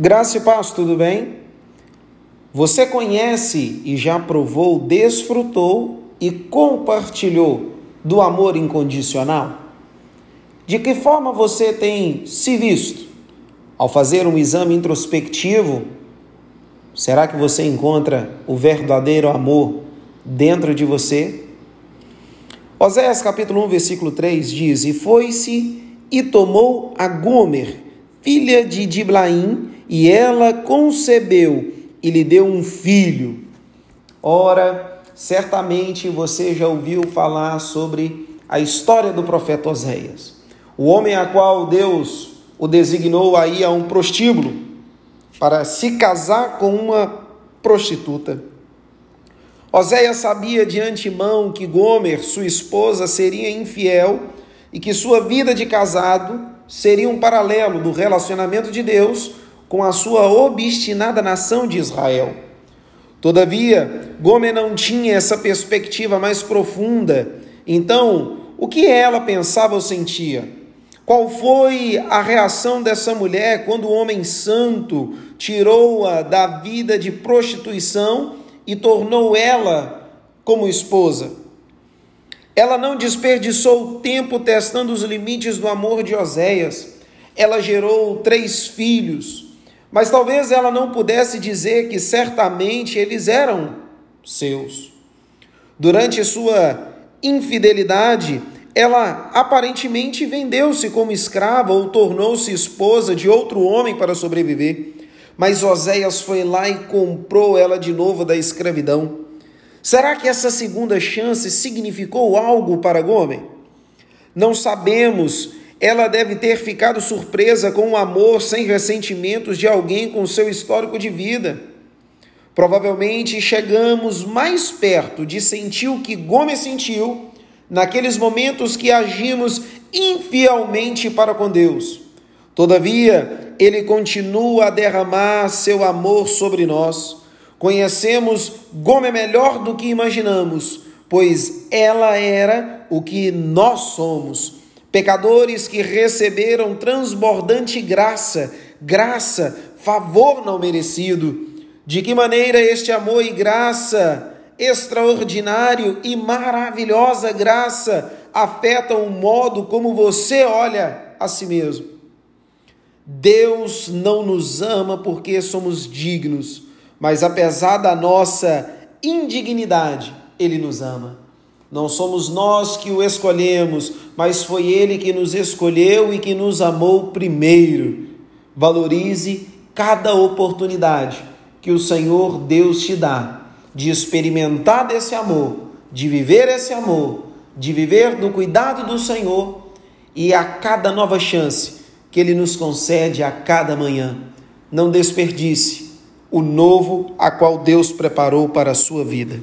Graça e paz, tudo bem? Você conhece e já provou, desfrutou e compartilhou do amor incondicional? De que forma você tem se visto? Ao fazer um exame introspectivo, será que você encontra o verdadeiro amor dentro de você? Oséias capítulo 1, versículo 3 diz: E foi-se e tomou a Gomer, filha de Diblaim, e ela concebeu e lhe deu um filho. Ora, certamente você já ouviu falar sobre a história do profeta Oséias, o homem a qual Deus o designou aí a um prostíbulo para se casar com uma prostituta. Oséias sabia de antemão que Gomer, sua esposa, seria infiel e que sua vida de casado seria um paralelo do relacionamento de Deus com a sua obstinada nação de Israel. Todavia, Gomer não tinha essa perspectiva mais profunda. Então, o que ela pensava ou sentia? Qual foi a reação dessa mulher quando o homem santo tirou-a da vida de prostituição e tornou ela como esposa? Ela não desperdiçou tempo testando os limites do amor de Oséias. Ela gerou três filhos mas talvez ela não pudesse dizer que certamente eles eram seus. Durante sua infidelidade, ela aparentemente vendeu-se como escrava ou tornou-se esposa de outro homem para sobreviver. Mas Oséias foi lá e comprou ela de novo da escravidão. Será que essa segunda chance significou algo para Gomer? Não sabemos ela deve ter ficado surpresa com o amor sem ressentimentos de alguém com seu histórico de vida. Provavelmente chegamos mais perto de sentir o que Gomes sentiu naqueles momentos que agimos infielmente para com Deus. Todavia, Ele continua a derramar seu amor sobre nós. Conhecemos Gomes melhor do que imaginamos, pois ela era o que nós somos Pecadores que receberam transbordante graça, graça, favor não merecido. De que maneira este amor e graça, extraordinário e maravilhosa graça, afetam o modo como você olha a si mesmo? Deus não nos ama porque somos dignos, mas apesar da nossa indignidade, Ele nos ama. Não somos nós que o escolhemos, mas foi Ele que nos escolheu e que nos amou primeiro. Valorize cada oportunidade que o Senhor Deus te dá de experimentar desse amor, de viver esse amor, de viver do cuidado do Senhor e a cada nova chance que Ele nos concede a cada manhã. Não desperdice o novo a qual Deus preparou para a sua vida.